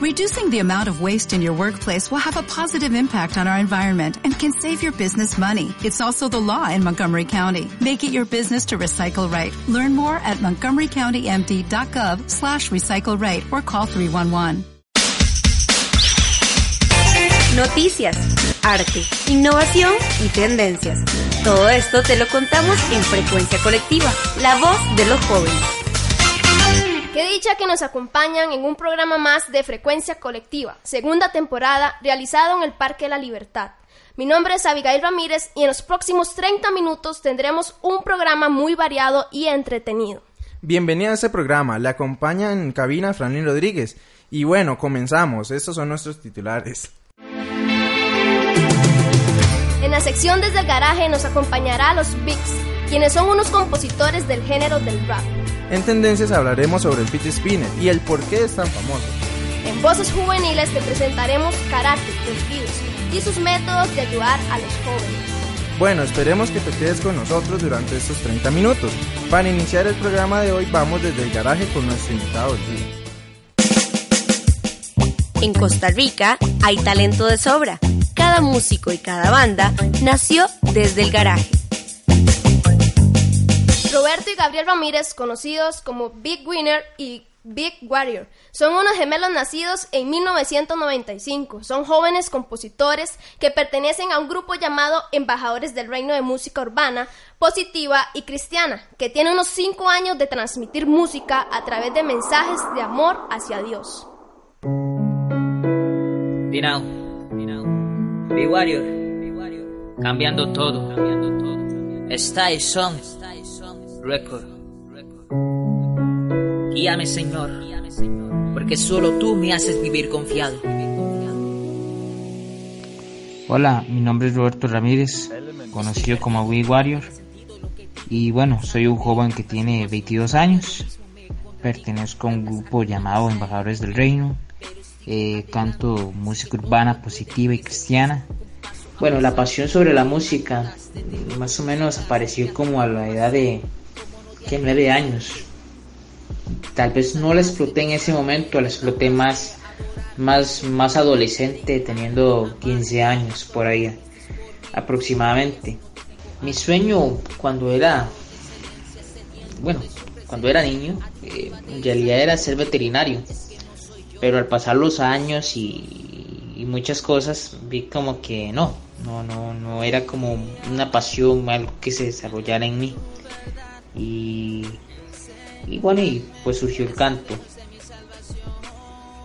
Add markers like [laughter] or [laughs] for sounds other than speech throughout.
Reducing the amount of waste in your workplace will have a positive impact on our environment and can save your business money. It's also the law in Montgomery County. Make it your business to recycle right. Learn more at montgomerycountymd.gov slash recycle right or call 311. Noticias, arte, innovación y tendencias. Todo esto te lo contamos en Frecuencia Colectiva, la voz de los jóvenes. Qué dicha que nos acompañan en un programa más de Frecuencia Colectiva, segunda temporada, realizado en el Parque de la Libertad. Mi nombre es Abigail Ramírez y en los próximos 30 minutos tendremos un programa muy variado y entretenido. Bienvenida a este programa, le acompaña en cabina Franlin Rodríguez. Y bueno, comenzamos, estos son nuestros titulares. En la sección desde el garaje nos acompañará a los Bigs, quienes son unos compositores del género del rap. En tendencias hablaremos sobre el pitch spinner y el por qué es tan famoso. En Voces Juveniles te presentaremos karate, desvíos y sus métodos de ayudar a los jóvenes. Bueno, esperemos que te quedes con nosotros durante estos 30 minutos. Para iniciar el programa de hoy vamos desde el garaje con nuestro invitado del día. En Costa Rica hay talento de sobra. Cada músico y cada banda nació desde el garaje. Roberto y Gabriel Ramírez, conocidos como Big Winner y Big Warrior, son unos gemelos nacidos en 1995. Son jóvenes compositores que pertenecen a un grupo llamado Embajadores del Reino de Música Urbana, Positiva y Cristiana, que tiene unos 5 años de transmitir música a través de mensajes de amor hacia Dios. Dinao, Big Warrior, cambiando todo, Style Song, Record. Guíame Señor, porque solo tú me haces vivir confiado. Hola, mi nombre es Roberto Ramírez, conocido como Big Warrior. Y bueno, soy un joven que tiene 22 años. Pertenezco a un grupo llamado Embajadores del Reino. Eh, canto música urbana positiva y cristiana. Bueno, la pasión sobre la música más o menos apareció como a la edad de que nueve años. Tal vez no la exploté en ese momento, la exploté más, más, más adolescente, teniendo 15 años por ahí aproximadamente. Mi sueño cuando era, bueno, cuando era niño, eh, en realidad era ser veterinario. Pero al pasar los años y, y muchas cosas, vi como que no, no, no, no era como una pasión, algo que se desarrollara en mí. Y, y bueno, y pues surgió el canto.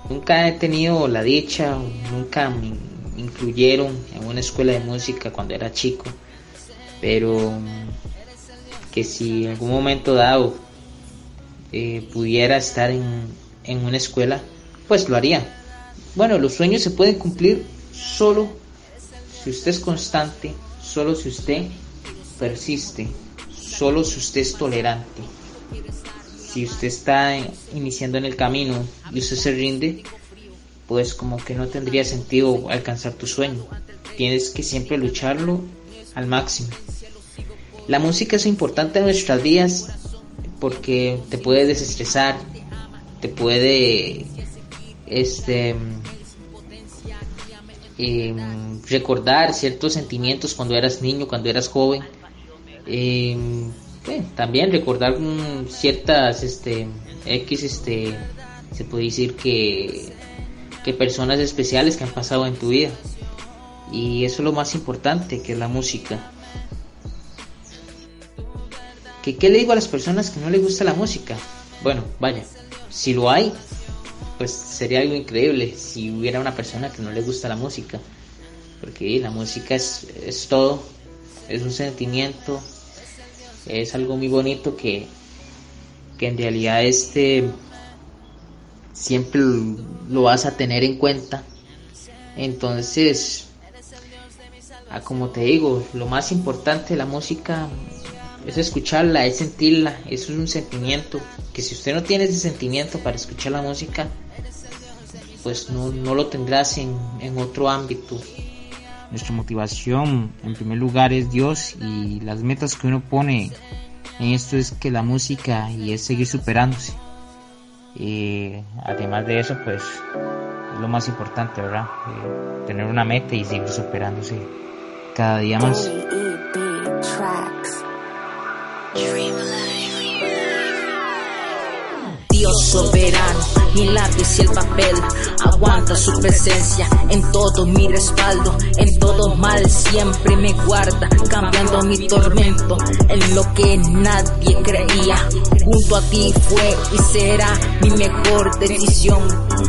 Nunca he tenido la dicha, nunca me incluyeron en una escuela de música cuando era chico, pero que si en algún momento dado eh, pudiera estar en, en una escuela, pues lo haría. Bueno, los sueños se pueden cumplir solo si usted es constante, solo si usted persiste, solo si usted es tolerante. Si usted está iniciando en el camino y usted se rinde, pues como que no tendría sentido alcanzar tu sueño. Tienes que siempre lucharlo al máximo. La música es importante en nuestras vidas porque te puede desestresar, te puede este eh, recordar ciertos sentimientos cuando eras niño, cuando eras joven. Eh, también recordar ciertas este X este se puede decir que que personas especiales que han pasado en tu vida. Y eso es lo más importante, que es la música. ¿Qué, ¿Qué le digo a las personas que no les gusta la música? Bueno, vaya, si lo hay, pues sería algo increíble si hubiera una persona que no le gusta la música. Porque la música es, es todo, es un sentimiento, es algo muy bonito que, que en realidad este siempre lo vas a tener en cuenta. Entonces, ah, como te digo, lo más importante de la música es escucharla, es sentirla, eso es un sentimiento, que si usted no tiene ese sentimiento para escuchar la música, pues no, no lo tendrás en, en otro ámbito. Nuestra motivación en primer lugar es Dios y las metas que uno pone en esto es que la música y es seguir superándose. Y además de eso, pues lo más importante, ¿verdad? Eh, tener una meta y seguir superándose cada día más. Dios soberano, mi lápiz y el papel aguanta su presencia en todo mi respaldo, en todo mal siempre me guarda, cambiando mi tormento en lo que nadie creía. Junto a ti fue y será mi mejor decisión.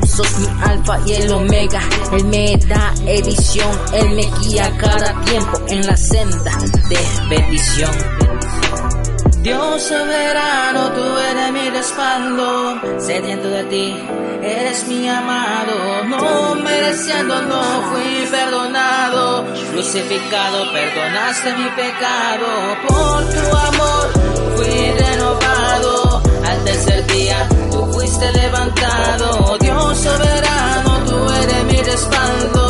Sos mi alfa y el omega, él me da edición, él me guía cada tiempo en la senda de bendición. Dios soberano, tú eres mi respaldo, sediento de ti, eres mi amado, no mereciendo, no fui perdonado, crucificado, perdonaste mi pecado, por tu amor fui renovado, al tercer día tú fuiste levantado, Dios soberano, tú eres mi respaldo,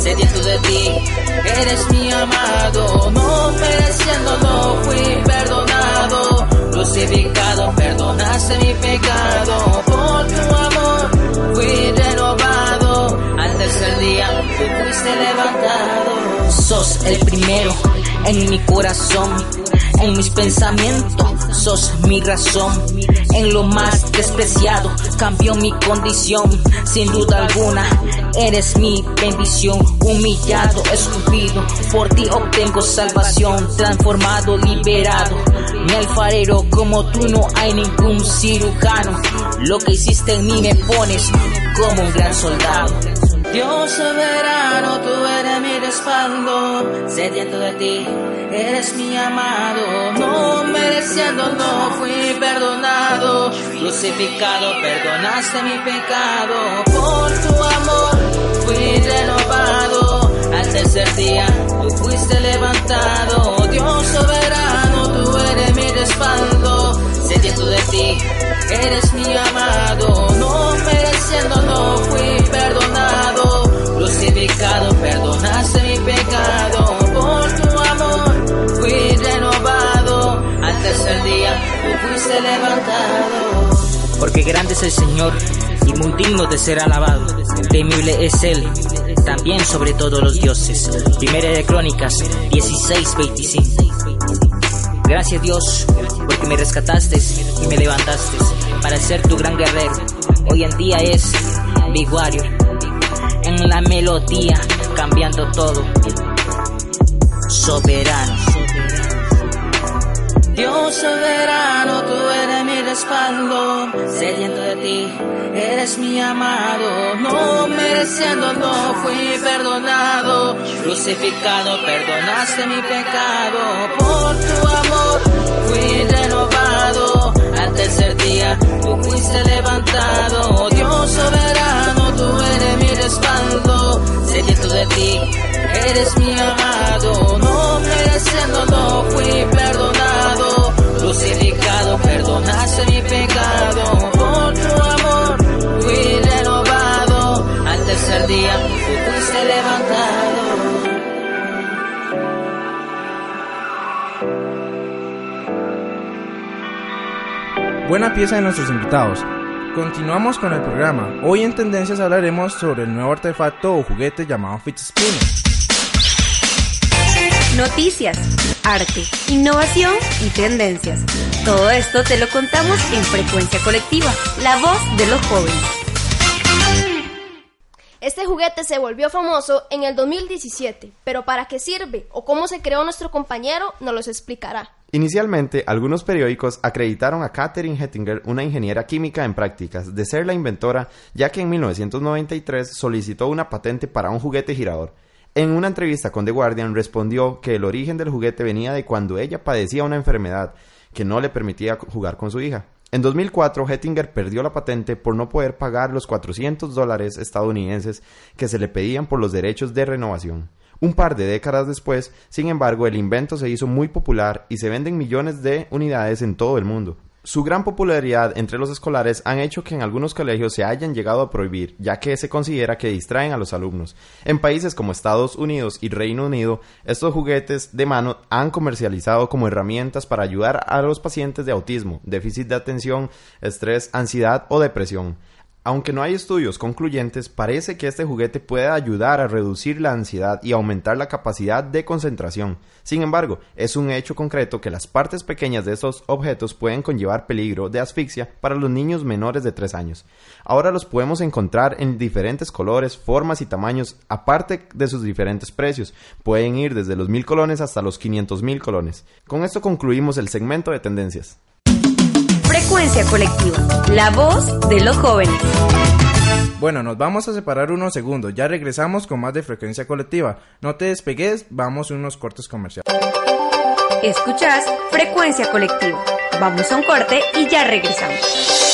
sediento de ti, eres mi amado, no mereciendo, no fui perdonado, crucificado, perdonaste mi pecado, por tu amor fui renovado, al tercer día tú fuiste levantado. Sos el primero en mi corazón, en mis pensamientos, sos mi razón. En lo más despreciado cambió mi condición, sin duda alguna, eres mi bendición. Humillado, escupido, por ti obtengo salvación, transformado, liberado. Mi alfarero, como tú no hay ningún cirujano. Lo que hiciste en mí me pones como un gran soldado. Dios soberano, tú eres mi respaldo, sediento de ti, eres mi amado, no mereciendo, no fui perdonado, crucificado, perdonaste mi pecado, por tu amor fui renovado, al tercer día tú fuiste levantado, Dios soberano, tú eres mi respaldo, sediento de ti, eres Grande es el Señor y muy digno de ser alabado, temible es Él, también sobre todos los dioses. Primera de Crónicas 16, 25. Gracias Dios, porque me rescataste y me levantaste para ser tu gran guerrero. Hoy en día es Big Warrior, en la melodía, cambiando todo. Soberano. Dios soberano, respaldo, sediento de ti, eres mi amado, no mereciendo, no fui perdonado, crucificado, perdonaste mi pecado, por tu amor fui renovado, al tercer día tú fuiste levantado, Dios soberano, tú eres mi respaldo, sediento de ti, eres mi amado, no mereciendo, no fui perdonado, crucificado, perdonaste mi pecado, por tu amor fui renovado, al tercer día fuiste levantado. Buena pieza de nuestros invitados. Continuamos con el programa. Hoy en Tendencias hablaremos sobre el nuevo artefacto o juguete llamado Fitzspinner. Noticias, arte, innovación y tendencias. Todo esto te lo contamos en Frecuencia Colectiva, la voz de los jóvenes. Este juguete se volvió famoso en el 2017, pero ¿para qué sirve o cómo se creó nuestro compañero nos los explicará. Inicialmente, algunos periódicos acreditaron a Catherine Hettinger, una ingeniera química en prácticas, de ser la inventora, ya que en 1993 solicitó una patente para un juguete girador. En una entrevista con The Guardian respondió que el origen del juguete venía de cuando ella padecía una enfermedad que no le permitía jugar con su hija. En 2004, Hettinger perdió la patente por no poder pagar los 400 dólares estadounidenses que se le pedían por los derechos de renovación. Un par de décadas después, sin embargo, el invento se hizo muy popular y se venden millones de unidades en todo el mundo. Su gran popularidad entre los escolares han hecho que en algunos colegios se hayan llegado a prohibir, ya que se considera que distraen a los alumnos. En países como Estados Unidos y Reino Unido, estos juguetes de mano han comercializado como herramientas para ayudar a los pacientes de autismo, déficit de atención, estrés, ansiedad o depresión. Aunque no hay estudios concluyentes, parece que este juguete puede ayudar a reducir la ansiedad y aumentar la capacidad de concentración. Sin embargo, es un hecho concreto que las partes pequeñas de estos objetos pueden conllevar peligro de asfixia para los niños menores de 3 años. Ahora los podemos encontrar en diferentes colores, formas y tamaños, aparte de sus diferentes precios. Pueden ir desde los mil colones hasta los 500 mil colones. Con esto concluimos el segmento de tendencias. Frecuencia colectiva, la voz de los jóvenes. Bueno, nos vamos a separar unos segundos, ya regresamos con más de frecuencia colectiva. No te despegues, vamos a unos cortes comerciales. Escuchás Frecuencia colectiva. Vamos a un corte y ya regresamos.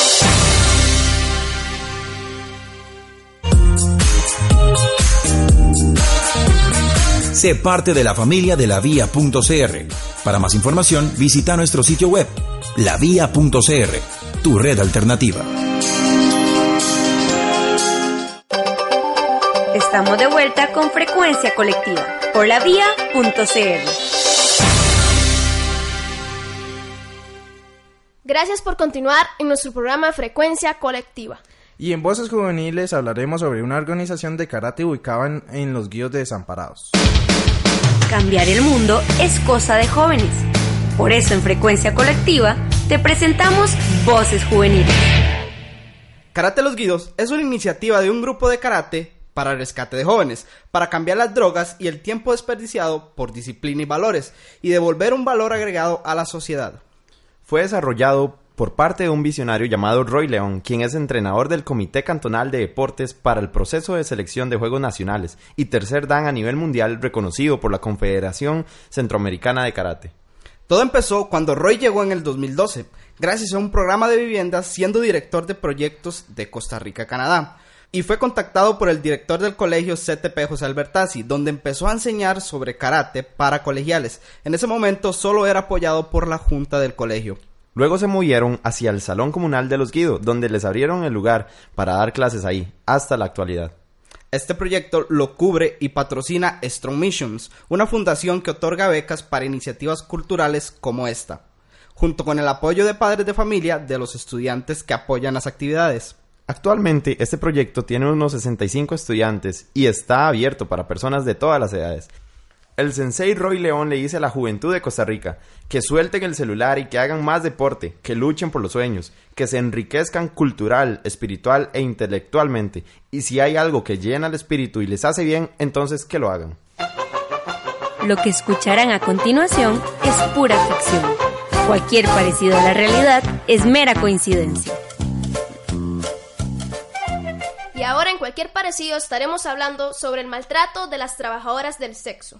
Sé parte de la familia de la Vía.cr. Para más información, visita nuestro sitio web lavia.cr, tu red alternativa. Estamos de vuelta con frecuencia colectiva por la vía.cr. Gracias por continuar en nuestro programa Frecuencia Colectiva. Y en Voces Juveniles hablaremos sobre una organización de karate ubicada en, en los guíos de desamparados. Cambiar el mundo es cosa de jóvenes. Por eso en Frecuencia Colectiva te presentamos Voces Juveniles. Karate Los Guidos es una iniciativa de un grupo de karate para el rescate de jóvenes, para cambiar las drogas y el tiempo desperdiciado por disciplina y valores, y devolver un valor agregado a la sociedad. Fue desarrollado por parte de un visionario llamado Roy León, quien es entrenador del Comité Cantonal de Deportes para el proceso de selección de Juegos Nacionales y tercer dan a nivel mundial reconocido por la Confederación Centroamericana de Karate. Todo empezó cuando Roy llegó en el 2012, gracias a un programa de viviendas siendo director de proyectos de Costa Rica, Canadá. Y fue contactado por el director del colegio CTP José Albertazzi, donde empezó a enseñar sobre karate para colegiales. En ese momento solo era apoyado por la junta del colegio. Luego se movieron hacia el Salón Comunal de los Guido, donde les abrieron el lugar para dar clases ahí, hasta la actualidad. Este proyecto lo cubre y patrocina Strong Missions, una fundación que otorga becas para iniciativas culturales como esta, junto con el apoyo de padres de familia de los estudiantes que apoyan las actividades. Actualmente este proyecto tiene unos 65 estudiantes y está abierto para personas de todas las edades. El sensei Roy León le dice a la juventud de Costa Rica que suelten el celular y que hagan más deporte, que luchen por los sueños, que se enriquezcan cultural, espiritual e intelectualmente. Y si hay algo que llena el espíritu y les hace bien, entonces que lo hagan. Lo que escucharán a continuación es pura ficción. Cualquier parecido a la realidad es mera coincidencia. Y ahora en cualquier parecido estaremos hablando sobre el maltrato de las trabajadoras del sexo.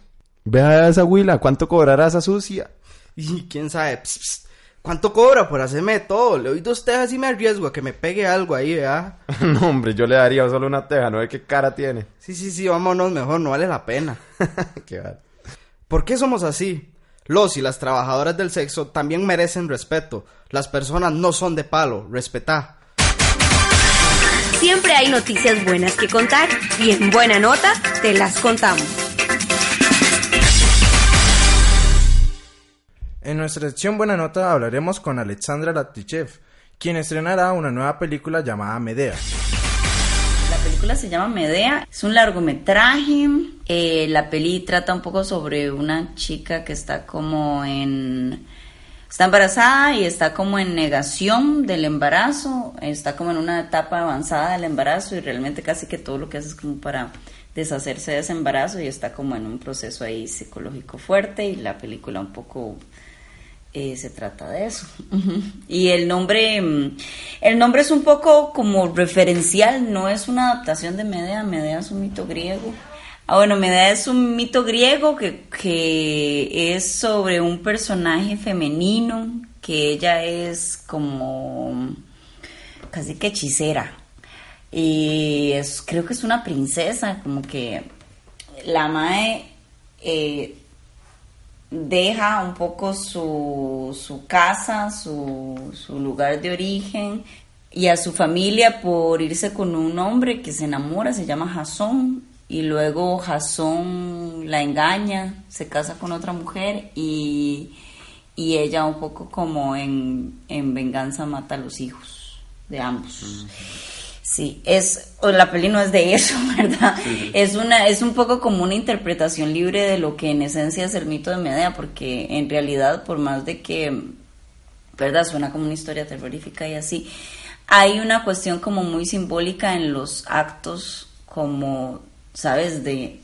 Vea esa huila, ¿cuánto cobrará esa sucia? Y quién sabe, pss, pss, ¿cuánto cobra por hacerme todo? Le doy dos tejas y me arriesgo a que me pegue algo ahí, ¿verdad? [laughs] no, hombre, yo le daría solo una teja, no ve qué cara tiene. Sí, sí, sí, vámonos mejor, no vale la pena. [laughs] qué va. ¿Por qué somos así? Los y las trabajadoras del sexo también merecen respeto. Las personas no son de palo, respetá. Siempre hay noticias buenas que contar y en buena nota te las contamos. En nuestra sección Buena Nota hablaremos con Alexandra Latichev, quien estrenará una nueva película llamada Medea. La película se llama Medea, es un largometraje. Eh, la peli trata un poco sobre una chica que está como en. Está embarazada y está como en negación del embarazo, está como en una etapa avanzada del embarazo y realmente casi que todo lo que hace es como para deshacerse de ese embarazo y está como en un proceso ahí psicológico fuerte y la película un poco eh, se trata de eso. Y el nombre, mm, el nombre es un poco como referencial, no es una adaptación de Medea, Medea es un mito griego. Ah, bueno, Medea es un mito griego que, que es sobre un personaje femenino, que ella es como casi que hechicera. Y es, creo que es una princesa, como que la Mae eh, deja un poco su, su casa, su, su, lugar de origen y a su familia por irse con un hombre que se enamora, se llama Jasón, y luego Jasón la engaña, se casa con otra mujer y, y ella un poco como en, en, venganza mata a los hijos de ambos. Sí, es, o la peli no es de eso, [laughs] ¿verdad? Es una, es un poco como una interpretación libre de lo que en esencia es el mito de Medea, porque en realidad, por más de que, ¿verdad? Suena como una historia terrorífica y así, hay una cuestión como muy simbólica en los actos, como, ¿sabes? De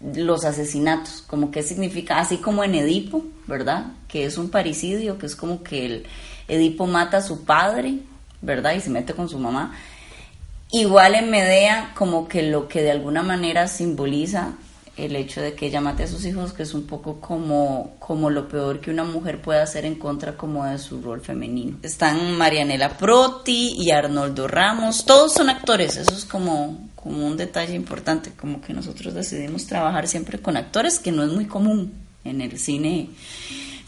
los asesinatos, como qué significa, así como en Edipo, ¿verdad? Que es un paricidio, que es como que el Edipo mata a su padre, ¿verdad? Y se mete con su mamá. Igual en Medea, como que lo que de alguna manera simboliza el hecho de que ella mate a sus hijos, que es un poco como, como lo peor que una mujer puede hacer en contra como de su rol femenino. Están Marianela Proti y Arnoldo Ramos, todos son actores, eso es como, como un detalle importante, como que nosotros decidimos trabajar siempre con actores, que no es muy común en el cine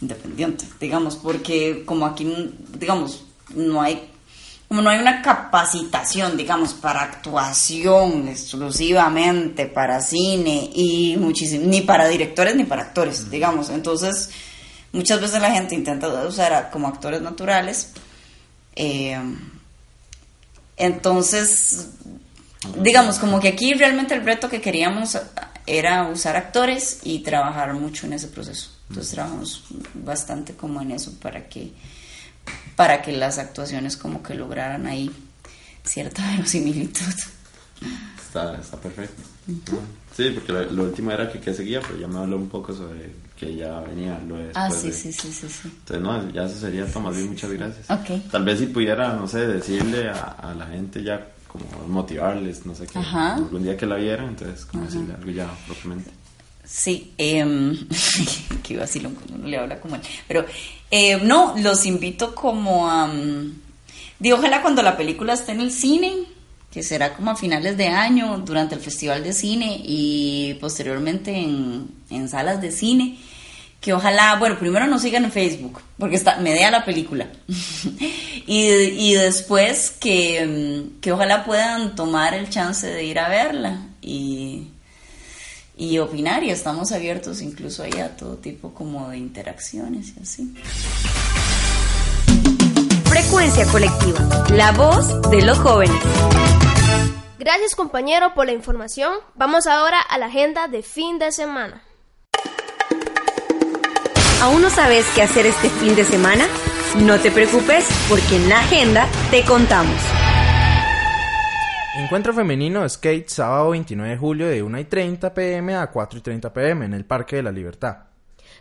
independiente, digamos, porque como aquí, digamos, no hay como no hay una capacitación, digamos, para actuación exclusivamente, para cine y muchísimo, ni para directores ni para actores, digamos. Entonces, muchas veces la gente intenta usar como actores naturales. Eh, entonces, digamos, como que aquí realmente el reto que queríamos era usar actores y trabajar mucho en ese proceso. Entonces trabajamos bastante como en eso para que para que las actuaciones como que lograran ahí cierta [laughs] verosimilitud. Está, está perfecto. Sí, porque lo, último era que qué seguía, pero ya me habló un poco sobre que ya venía lo de Ah, sí, sí, sí, sí, sí. Entonces, no, ya eso sería Tomás bien, muchas gracias. Okay. Tal vez si pudiera, no sé, decirle a, la gente ya como motivarles, no sé qué, algún día que la vieran, entonces como decirle algo ya propiamente. Sí, [laughs] eh, que vacilo cuando uno le habla como él. Pero eh, no, los invito como a... Um, ojalá cuando la película esté en el cine, que será como a finales de año, durante el Festival de Cine y posteriormente en, en salas de cine, que ojalá, bueno, primero nos sigan en Facebook, porque está, me la película. [laughs] y, y, después que, que ojalá puedan tomar el chance de ir a verla y y opinar y estamos abiertos incluso ahí a todo tipo como de interacciones y así. Frecuencia colectiva, la voz de los jóvenes. Gracias compañero por la información. Vamos ahora a la agenda de fin de semana. ¿Aún no sabes qué hacer este fin de semana? No te preocupes porque en la agenda te contamos. Encuentro femenino skate sábado 29 de julio de 1 y 30 pm a 4 y 30 pm en el Parque de la Libertad.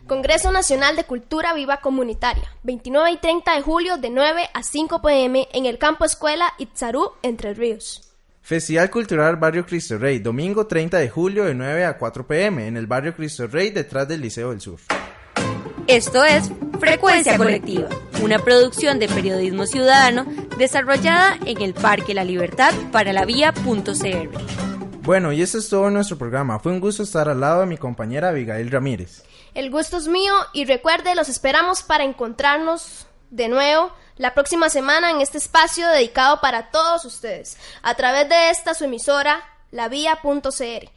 Congreso Nacional de Cultura Viva Comunitaria, 29 y 30 de julio de 9 a 5 pm en el Campo Escuela Itzarú, Entre Ríos. Festival Cultural Barrio Cristo Rey, domingo 30 de julio de 9 a 4 pm en el Barrio Cristo Rey detrás del Liceo del Sur. Esto es Frecuencia Colectiva, una producción de periodismo ciudadano desarrollada en el Parque La Libertad para la vía.cr. Bueno, y eso es todo nuestro programa. Fue un gusto estar al lado de mi compañera Abigail Ramírez. El gusto es mío y recuerde, los esperamos para encontrarnos de nuevo la próxima semana en este espacio dedicado para todos ustedes, a través de esta su emisora, la vía.cr.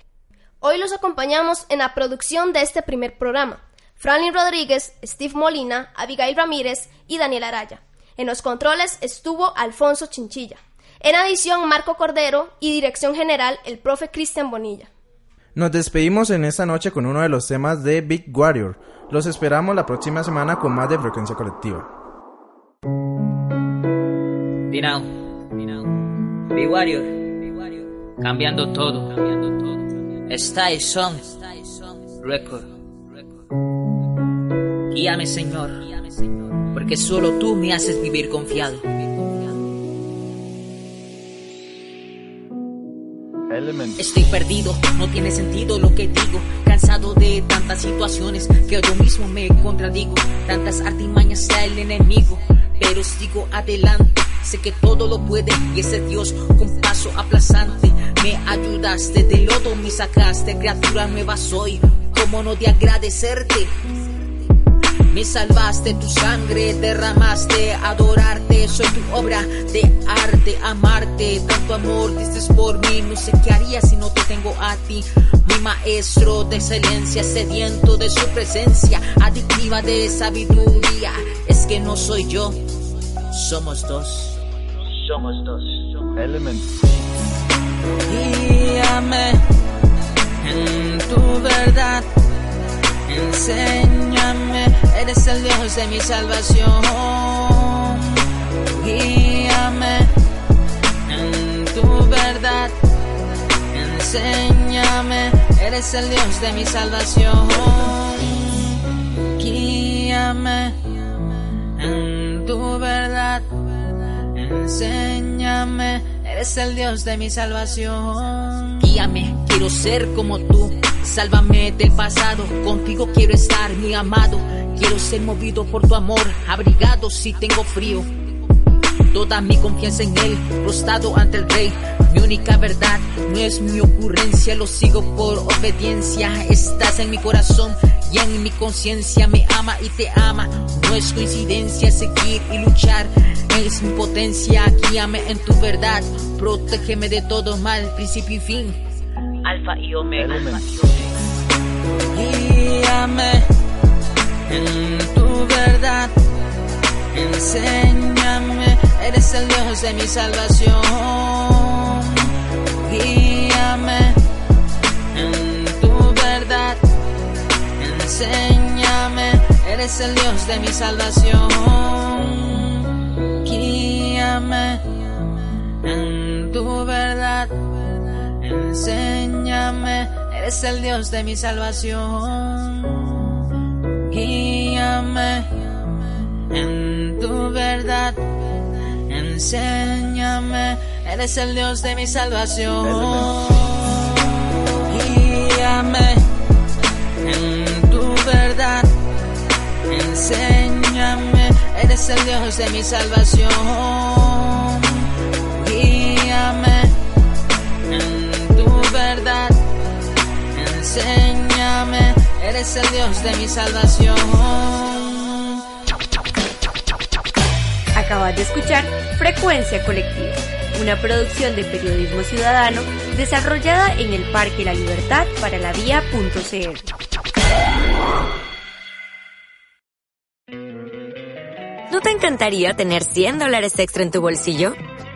Hoy los acompañamos en la producción de este primer programa. Franklin Rodríguez, Steve Molina, Abigail Ramírez y Daniel Araya. En los controles estuvo Alfonso Chinchilla. En adición, Marco Cordero y dirección general, el profe Cristian Bonilla. Nos despedimos en esta noche con uno de los temas de Big Warrior. Los esperamos la próxima semana con más de frecuencia colectiva. Big Warrior, cambiando todo, cambiando todo. Style Song, Record. Guíame, Señor, porque solo tú me haces vivir confiado. Estoy perdido, no tiene sentido lo que digo. Cansado de tantas situaciones que yo mismo me contradigo. Tantas artimañas da el enemigo, pero sigo adelante. Sé que todo lo puede y ese Dios con paso aplazante. Me ayudaste de lodo, me sacaste, criatura nueva soy. ¿Cómo no de agradecerte? Me salvaste, tu sangre derramaste, adorarte, soy tu obra de arte, amarte, tanto amor dices por mí, no sé qué haría si no te tengo a ti. Mi maestro de excelencia, sediento de su presencia, adictiva de sabiduría, es que no soy yo, somos dos. Somos dos. Element. Guíame en tu verdad. Enséñame, eres el Dios de mi salvación. Guíame en tu verdad. Enséñame, eres el Dios de mi salvación. Guíame en tu verdad. Enséñame, eres el Dios de mi salvación. Guíame, quiero ser como tú. Sálvame del pasado, contigo quiero estar, mi amado. Quiero ser movido por tu amor, abrigado si tengo frío. Toda mi confianza en él, prostado ante el rey. Mi única verdad no es mi ocurrencia, lo sigo por obediencia. Estás en mi corazón y en mi conciencia, me ama y te ama. No es coincidencia seguir y luchar, es mi potencia. Guíame en tu verdad, protégeme de todo mal, principio y fin. Alfa y Omega. Guíame en tu verdad, enséñame, eres el Dios de mi salvación. Guíame en tu verdad, enséñame, eres el Dios de mi salvación. Guíame en tu verdad. Enséñame, eres el Dios de mi salvación. Guíame en tu verdad. Enséñame, eres el Dios de mi salvación. Guíame en tu verdad. Enséñame, eres el Dios de mi salvación. Enséñame, eres el Dios de mi salvación. Acabas de escuchar Frecuencia Colectiva, una producción de periodismo ciudadano desarrollada en el Parque La Libertad para la Vía.cr. ¿No te encantaría tener 100 dólares extra en tu bolsillo?